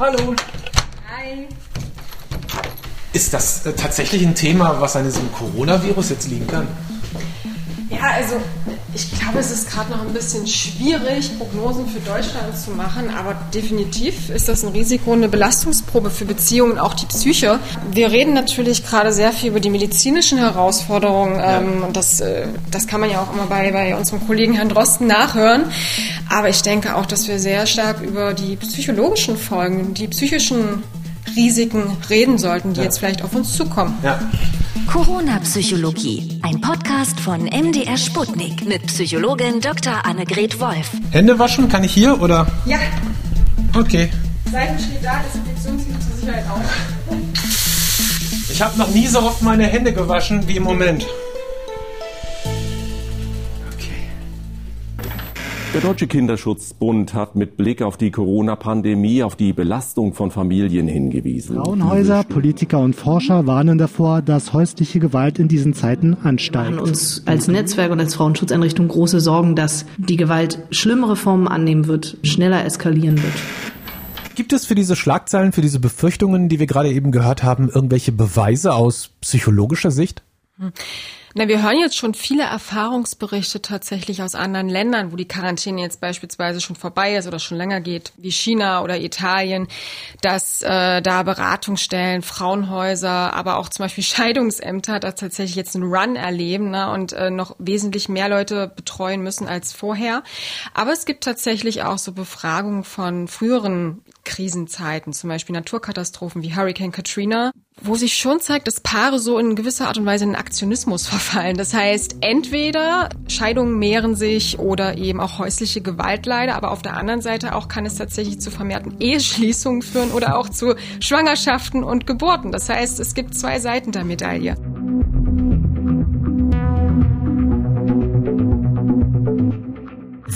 Hallo. Hi. Ist das äh, tatsächlich ein Thema, was an diesem Coronavirus jetzt liegen kann? Ja, also ich glaube, es ist gerade noch ein bisschen schwierig, Prognosen für Deutschland zu machen, aber definitiv ist das ein Risiko, eine Belastungsprobe für Beziehungen, auch die Psyche. Wir reden natürlich gerade sehr viel über die medizinischen Herausforderungen ja. ähm, und das, äh, das kann man ja auch immer bei, bei unserem Kollegen Herrn Drosten nachhören. Aber ich denke auch, dass wir sehr stark über die psychologischen Folgen, die psychischen Risiken reden sollten, die ja. jetzt vielleicht auf uns zukommen. Ja. Corona-Psychologie, ein Podcast von MDR Sputnik mit Psychologin Dr. Annegret Wolf. Hände waschen, kann ich hier oder? Ja. Okay. Seiten steht da, Desinfektionsmittel zur Sicherheit auch. Ich habe noch nie so oft meine Hände gewaschen wie im Moment. Der Deutsche Kinderschutzbund hat mit Blick auf die Corona-Pandemie auf die Belastung von Familien hingewiesen. Frauenhäuser, Politiker und Forscher warnen davor, dass häusliche Gewalt in diesen Zeiten ansteigt. Wir machen uns als Netzwerk und als Frauenschutzeinrichtung große Sorgen, dass die Gewalt schlimmere Formen annehmen wird, schneller eskalieren wird. Gibt es für diese Schlagzeilen, für diese Befürchtungen, die wir gerade eben gehört haben, irgendwelche Beweise aus psychologischer Sicht? Hm. Na, wir hören jetzt schon viele Erfahrungsberichte tatsächlich aus anderen Ländern, wo die Quarantäne jetzt beispielsweise schon vorbei ist oder schon länger geht, wie China oder Italien, dass äh, da Beratungsstellen, Frauenhäuser, aber auch zum Beispiel Scheidungsämter da tatsächlich jetzt einen Run erleben ne, und äh, noch wesentlich mehr Leute betreuen müssen als vorher. Aber es gibt tatsächlich auch so Befragungen von früheren Krisenzeiten, zum Beispiel Naturkatastrophen wie Hurricane Katrina, wo sich schon zeigt, dass Paare so in gewisser Art und Weise in Aktionismus verfallen. Das heißt, entweder Scheidungen mehren sich oder eben auch häusliche Gewalt leider, aber auf der anderen Seite auch kann es tatsächlich zu vermehrten Eheschließungen führen oder auch zu Schwangerschaften und Geburten. Das heißt, es gibt zwei Seiten der Medaille.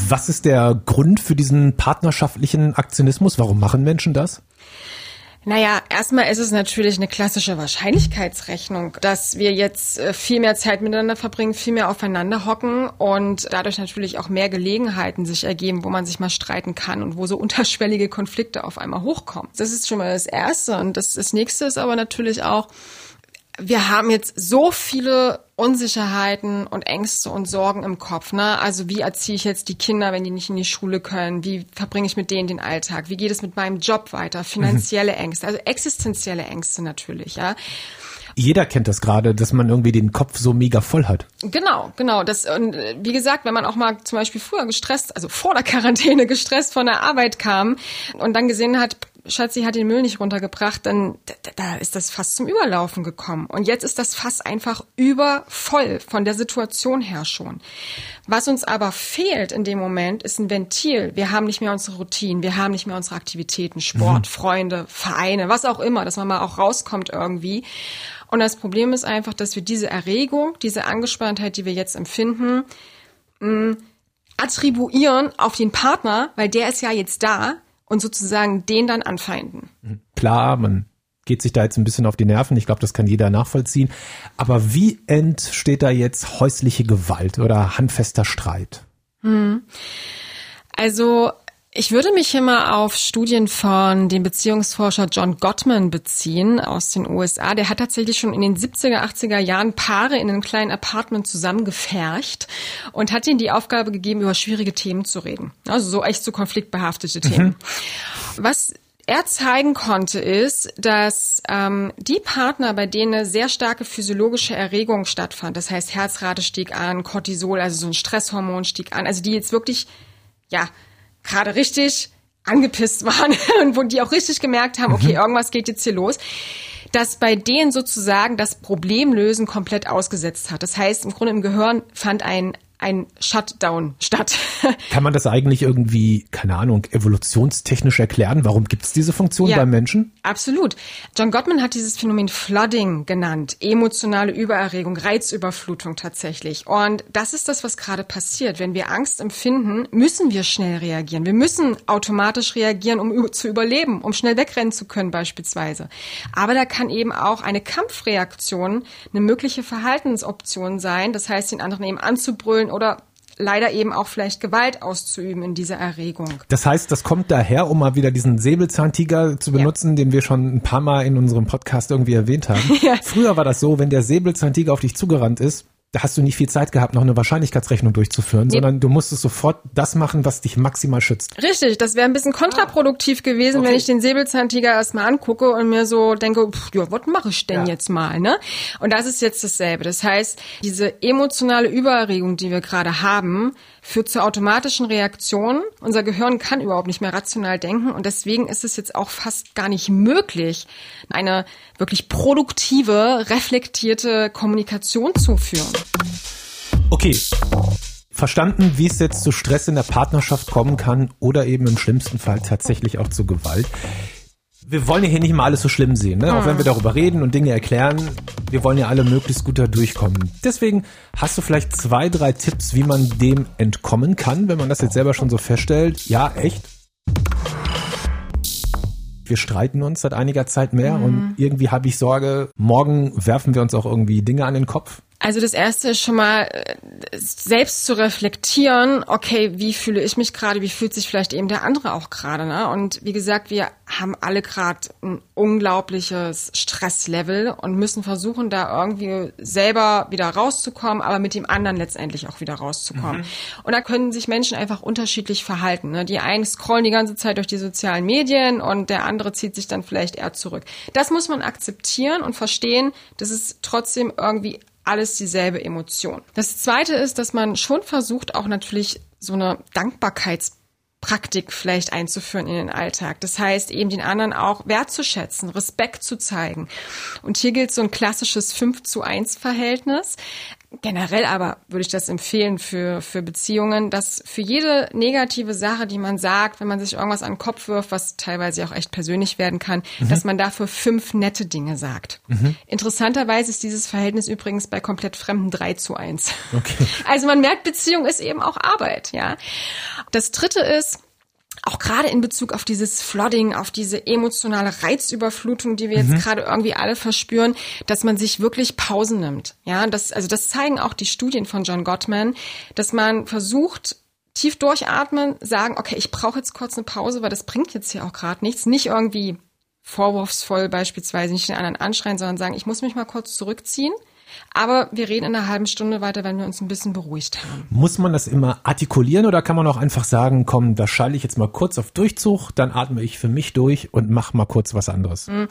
Was ist der Grund für diesen partnerschaftlichen Aktionismus? Warum machen Menschen das? Naja, erstmal ist es natürlich eine klassische Wahrscheinlichkeitsrechnung, dass wir jetzt äh, viel mehr Zeit miteinander verbringen, viel mehr aufeinander hocken und dadurch natürlich auch mehr Gelegenheiten sich ergeben, wo man sich mal streiten kann und wo so unterschwellige Konflikte auf einmal hochkommen. Das ist schon mal das Erste. Und das, das Nächste ist aber natürlich auch, wir haben jetzt so viele Unsicherheiten und Ängste und Sorgen im Kopf. Ne? Also wie erziehe ich jetzt die Kinder, wenn die nicht in die Schule können? Wie verbringe ich mit denen den Alltag? Wie geht es mit meinem Job weiter? Finanzielle mhm. Ängste, also existenzielle Ängste natürlich. Ja. Jeder kennt das gerade, dass man irgendwie den Kopf so mega voll hat. Genau, genau. Das und wie gesagt, wenn man auch mal zum Beispiel früher gestresst, also vor der Quarantäne gestresst von der Arbeit kam und dann gesehen hat, Schatzi hat den Müll nicht runtergebracht, dann da, da ist das Fass zum Überlaufen gekommen. Und jetzt ist das Fass einfach übervoll von der Situation her schon. Was uns aber fehlt in dem Moment, ist ein Ventil. Wir haben nicht mehr unsere Routinen, wir haben nicht mehr unsere Aktivitäten, Sport, mhm. Freunde, Vereine, was auch immer, dass man mal auch rauskommt irgendwie. Und das Problem ist einfach, dass wir diese Erregung, diese Angespanntheit, die wir jetzt empfinden, mh, attribuieren auf den Partner, weil der ist ja jetzt da und sozusagen den dann anfeinden. Klar, man geht sich da jetzt ein bisschen auf die Nerven. Ich glaube, das kann jeder nachvollziehen. Aber wie entsteht da jetzt häusliche Gewalt oder handfester Streit? Hm. Also ich würde mich hier mal auf Studien von dem Beziehungsforscher John Gottman beziehen aus den USA. Der hat tatsächlich schon in den 70er, 80er Jahren Paare in einem kleinen Apartment zusammengefercht und hat ihnen die Aufgabe gegeben, über schwierige Themen zu reden. Also so echt so konfliktbehaftete Themen. Mhm. Was er zeigen konnte, ist, dass ähm, die Partner, bei denen eine sehr starke physiologische Erregung stattfand, das heißt Herzrate stieg an, Cortisol, also so ein Stresshormon stieg an, also die jetzt wirklich, ja, gerade richtig angepisst waren und wo die auch richtig gemerkt haben, okay, mhm. irgendwas geht jetzt hier los, dass bei denen sozusagen das Problemlösen komplett ausgesetzt hat. Das heißt, im Grunde im Gehirn fand ein ein Shutdown statt. Kann man das eigentlich irgendwie, keine Ahnung, evolutionstechnisch erklären? Warum gibt es diese Funktion ja, beim Menschen? Absolut. John Gottman hat dieses Phänomen Flooding genannt. Emotionale Übererregung, Reizüberflutung tatsächlich. Und das ist das, was gerade passiert. Wenn wir Angst empfinden, müssen wir schnell reagieren. Wir müssen automatisch reagieren, um zu überleben, um schnell wegrennen zu können beispielsweise. Aber da kann eben auch eine Kampfreaktion eine mögliche Verhaltensoption sein. Das heißt, den anderen eben anzubrüllen oder leider eben auch vielleicht Gewalt auszuüben in dieser Erregung. Das heißt, das kommt daher, um mal wieder diesen Säbelzahntiger zu benutzen, ja. den wir schon ein paar Mal in unserem Podcast irgendwie erwähnt haben. Ja. Früher war das so, wenn der Säbelzahntiger auf dich zugerannt ist, da hast du nicht viel Zeit gehabt, noch eine Wahrscheinlichkeitsrechnung durchzuführen, nee. sondern du musstest sofort das machen, was dich maximal schützt. Richtig, das wäre ein bisschen kontraproduktiv gewesen, okay. wenn ich den Säbelzahntiger erstmal angucke und mir so denke, pff, ja, was mache ich denn ja. jetzt mal, ne? Und das ist jetzt dasselbe. Das heißt, diese emotionale Übererregung, die wir gerade haben, führt zur automatischen Reaktion. Unser Gehirn kann überhaupt nicht mehr rational denken und deswegen ist es jetzt auch fast gar nicht möglich, eine wirklich produktive, reflektierte Kommunikation zu führen. Okay. Verstanden, wie es jetzt zu Stress in der Partnerschaft kommen kann oder eben im schlimmsten Fall tatsächlich auch zu Gewalt wir wollen ja hier nicht mal alles so schlimm sehen, ne? Auch wenn wir darüber reden und Dinge erklären, wir wollen ja alle möglichst gut da durchkommen. Deswegen hast du vielleicht zwei, drei Tipps, wie man dem entkommen kann, wenn man das jetzt selber schon so feststellt. Ja, echt? Wir streiten uns seit einiger Zeit mehr mhm. und irgendwie habe ich Sorge, morgen werfen wir uns auch irgendwie Dinge an den Kopf. Also das erste ist schon mal äh, selbst zu reflektieren, okay, wie fühle ich mich gerade, wie fühlt sich vielleicht eben der andere auch gerade, ne? Und wie gesagt, wir haben alle gerade ein unglaubliches Stresslevel und müssen versuchen, da irgendwie selber wieder rauszukommen, aber mit dem anderen letztendlich auch wieder rauszukommen. Mhm. Und da können sich Menschen einfach unterschiedlich verhalten. Ne? Die einen scrollen die ganze Zeit durch die sozialen Medien und der andere zieht sich dann vielleicht eher zurück. Das muss man akzeptieren und verstehen, dass es trotzdem irgendwie alles dieselbe Emotion. Das zweite ist, dass man schon versucht, auch natürlich so eine Dankbarkeitspraktik vielleicht einzuführen in den Alltag. Das heißt, eben den anderen auch wertzuschätzen, Respekt zu zeigen. Und hier gilt so ein klassisches 5 zu 1 Verhältnis. Generell aber würde ich das empfehlen für, für Beziehungen, dass für jede negative Sache, die man sagt, wenn man sich irgendwas an den Kopf wirft, was teilweise auch echt persönlich werden kann, mhm. dass man dafür fünf nette Dinge sagt. Mhm. Interessanterweise ist dieses Verhältnis übrigens bei komplett Fremden drei zu eins. Okay. Also man merkt, Beziehung ist eben auch Arbeit, ja. Das dritte ist, auch gerade in Bezug auf dieses Flooding, auf diese emotionale Reizüberflutung, die wir jetzt mhm. gerade irgendwie alle verspüren, dass man sich wirklich Pausen nimmt. Ja, das, also das zeigen auch die Studien von John Gottman, dass man versucht, tief durchatmen, sagen, okay, ich brauche jetzt kurz eine Pause, weil das bringt jetzt hier auch gerade nichts. Nicht irgendwie vorwurfsvoll beispielsweise nicht den anderen anschreien, sondern sagen, ich muss mich mal kurz zurückziehen aber wir reden in einer halben Stunde weiter, wenn wir uns ein bisschen beruhigt haben. Muss man das immer artikulieren oder kann man auch einfach sagen, komm, da schalte ich jetzt mal kurz auf Durchzug, dann atme ich für mich durch und mach mal kurz was anderes? Hm.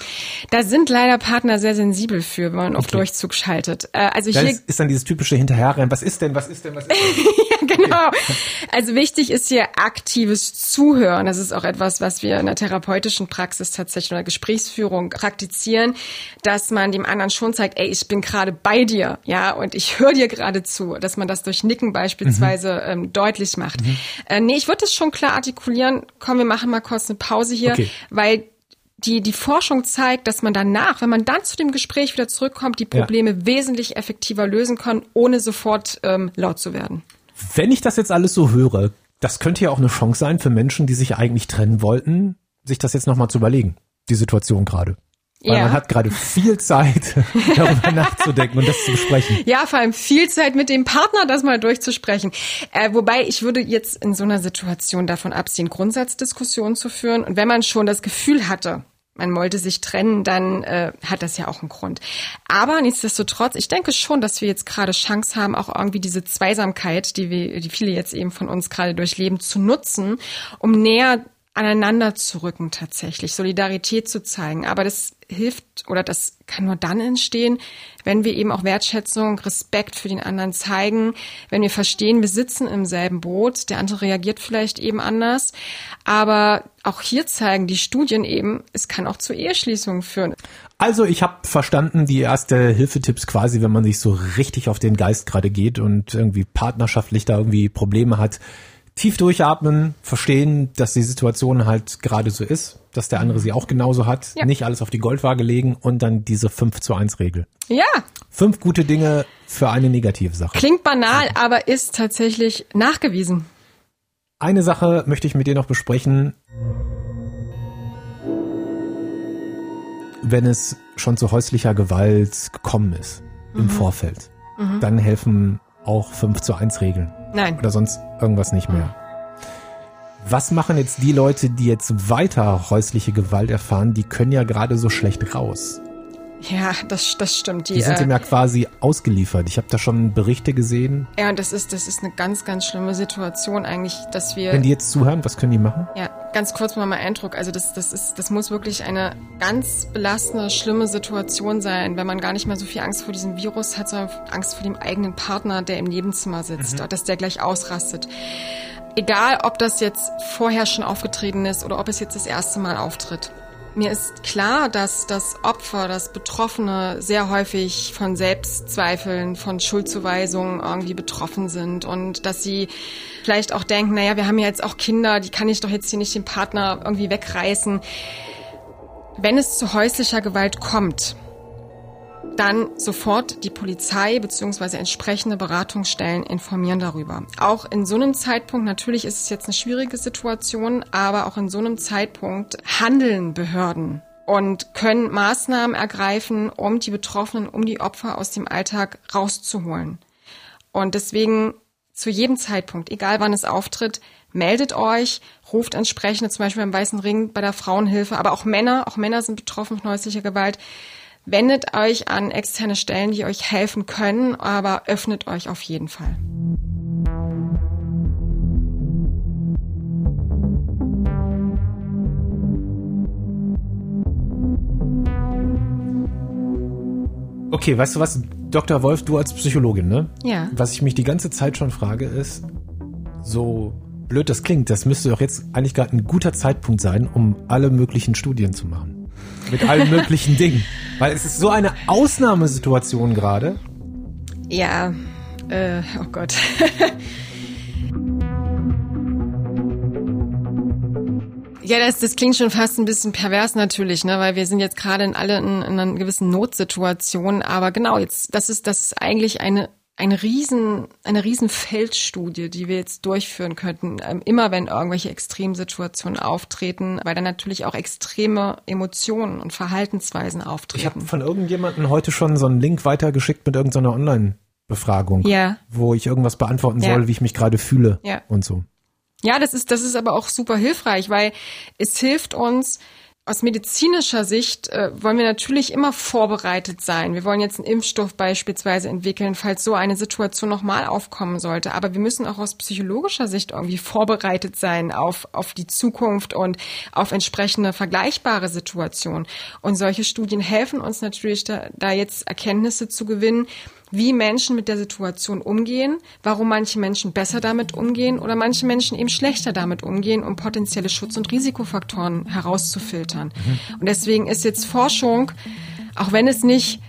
Da sind leider Partner sehr sensibel für, wenn man auf okay. Durchzug schaltet. Äh, also hier das ist dann dieses typische Hinterherrennen. Was ist denn, was ist denn, was ist denn? ja, genau. Okay. Also wichtig ist hier aktives Zuhören. Das ist auch etwas, was wir in der therapeutischen Praxis tatsächlich oder Gesprächsführung praktizieren, dass man dem anderen schon zeigt, ey, ich bin gerade bei dir dir, ja, und ich höre dir gerade zu, dass man das durch Nicken beispielsweise mhm. ähm, deutlich macht. Mhm. Äh, nee, ich würde das schon klar artikulieren. Komm, wir machen mal kurz eine Pause hier, okay. weil die, die Forschung zeigt, dass man danach, wenn man dann zu dem Gespräch wieder zurückkommt, die Probleme ja. wesentlich effektiver lösen kann, ohne sofort ähm, laut zu werden. Wenn ich das jetzt alles so höre, das könnte ja auch eine Chance sein für Menschen, die sich eigentlich trennen wollten, sich das jetzt nochmal zu überlegen, die Situation gerade. Weil ja. man hat gerade viel Zeit, darüber nachzudenken und das zu besprechen. Ja, vor allem viel Zeit mit dem Partner, das mal durchzusprechen. Äh, wobei ich würde jetzt in so einer Situation davon absehen, Grundsatzdiskussionen zu führen. Und wenn man schon das Gefühl hatte, man wollte sich trennen, dann äh, hat das ja auch einen Grund. Aber nichtsdestotrotz, ich denke schon, dass wir jetzt gerade Chance haben, auch irgendwie diese Zweisamkeit, die wir, die viele jetzt eben von uns gerade durchleben, zu nutzen, um näher aneinander zu rücken tatsächlich, Solidarität zu zeigen. Aber das hilft oder das kann nur dann entstehen, wenn wir eben auch Wertschätzung, Respekt für den anderen zeigen, wenn wir verstehen, wir sitzen im selben Boot, der andere reagiert vielleicht eben anders. Aber auch hier zeigen die Studien eben, es kann auch zu Eheschließungen führen. Also ich habe verstanden, die erste Hilfetipps quasi, wenn man sich so richtig auf den Geist gerade geht und irgendwie partnerschaftlich da irgendwie Probleme hat, tief durchatmen, verstehen, dass die Situation halt gerade so ist, dass der andere sie auch genauso hat, ja. nicht alles auf die Goldwaage legen und dann diese 5 zu 1 Regel. Ja. Fünf gute Dinge für eine negative Sache. Klingt banal, aber ist tatsächlich nachgewiesen. Eine Sache möchte ich mit dir noch besprechen. Wenn es schon zu häuslicher Gewalt gekommen ist, mhm. im Vorfeld, mhm. dann helfen auch 5 zu 1 Regeln. Nein. Oder sonst irgendwas nicht mehr. Was machen jetzt die Leute, die jetzt weiter häusliche Gewalt erfahren? Die können ja gerade so schlecht raus. Ja, das, das stimmt. Die, sind äh, ihm ja quasi ausgeliefert. Ich habe da schon Berichte gesehen. Ja, und das ist, das ist eine ganz, ganz schlimme Situation eigentlich, dass wir. Wenn die jetzt zuhören, was können die machen? Ja, ganz kurz mal mein Eindruck. Also das, das ist, das muss wirklich eine ganz belastende, schlimme Situation sein, wenn man gar nicht mehr so viel Angst vor diesem Virus hat, sondern Angst vor dem eigenen Partner, der im Nebenzimmer sitzt, mhm. dass der gleich ausrastet. Egal, ob das jetzt vorher schon aufgetreten ist oder ob es jetzt das erste Mal auftritt. Mir ist klar, dass das Opfer, das Betroffene sehr häufig von Selbstzweifeln, von Schuldzuweisungen irgendwie betroffen sind und dass sie vielleicht auch denken, naja, wir haben ja jetzt auch Kinder, die kann ich doch jetzt hier nicht den Partner irgendwie wegreißen. Wenn es zu häuslicher Gewalt kommt, dann sofort die Polizei bzw. entsprechende Beratungsstellen informieren darüber. Auch in so einem Zeitpunkt, natürlich ist es jetzt eine schwierige Situation, aber auch in so einem Zeitpunkt handeln Behörden und können Maßnahmen ergreifen, um die Betroffenen, um die Opfer aus dem Alltag rauszuholen. Und deswegen zu jedem Zeitpunkt, egal wann es auftritt, meldet euch, ruft entsprechende, zum Beispiel beim Weißen Ring bei der Frauenhilfe, aber auch Männer, auch Männer sind betroffen von häuslicher Gewalt Wendet euch an externe Stellen, die euch helfen können, aber öffnet euch auf jeden Fall. Okay, weißt du was, Dr. Wolf, du als Psychologin, ne? Ja. Was ich mich die ganze Zeit schon frage, ist, so blöd das klingt, das müsste doch jetzt eigentlich gerade ein guter Zeitpunkt sein, um alle möglichen Studien zu machen mit allen möglichen Dingen. Weil es ist so eine Ausnahmesituation gerade. Ja, äh, oh Gott. Ja, das, das klingt schon fast ein bisschen pervers natürlich, ne, weil wir sind jetzt gerade in alle in, in einer gewissen Notsituation. Aber genau, jetzt das ist das ist eigentlich eine eine riesen, eine riesen Feldstudie, die wir jetzt durchführen könnten, ähm, immer wenn irgendwelche Extremsituationen auftreten, weil dann natürlich auch extreme Emotionen und Verhaltensweisen auftreten. Ich habe von irgendjemandem heute schon so einen Link weitergeschickt mit irgendeiner Online-Befragung, ja. wo ich irgendwas beantworten soll, ja. wie ich mich gerade fühle ja. und so. Ja, das ist, das ist aber auch super hilfreich, weil es hilft uns, aus medizinischer Sicht äh, wollen wir natürlich immer vorbereitet sein. Wir wollen jetzt einen Impfstoff beispielsweise entwickeln, falls so eine Situation nochmal aufkommen sollte. Aber wir müssen auch aus psychologischer Sicht irgendwie vorbereitet sein auf, auf die Zukunft und auf entsprechende vergleichbare Situationen. Und solche Studien helfen uns natürlich da, da jetzt Erkenntnisse zu gewinnen, wie Menschen mit der Situation umgehen, warum manche Menschen besser damit umgehen oder manche Menschen eben schlechter damit umgehen, um potenzielle Schutz- und Risikofaktoren herauszufiltern. Mhm. Und deswegen ist jetzt Forschung, auch wenn es nicht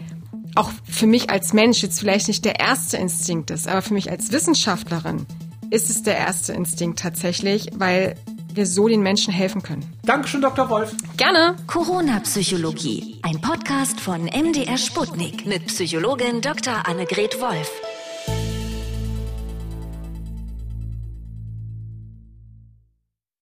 auch für mich als Mensch jetzt vielleicht nicht der erste Instinkt ist, aber für mich als Wissenschaftlerin ist es der erste Instinkt tatsächlich, weil wir so den Menschen helfen können. Dankeschön, Dr. Wolf. Gerne. Corona-Psychologie. Ein Podcast von MDR Sputnik mit Psychologin Dr. Annegret Wolf.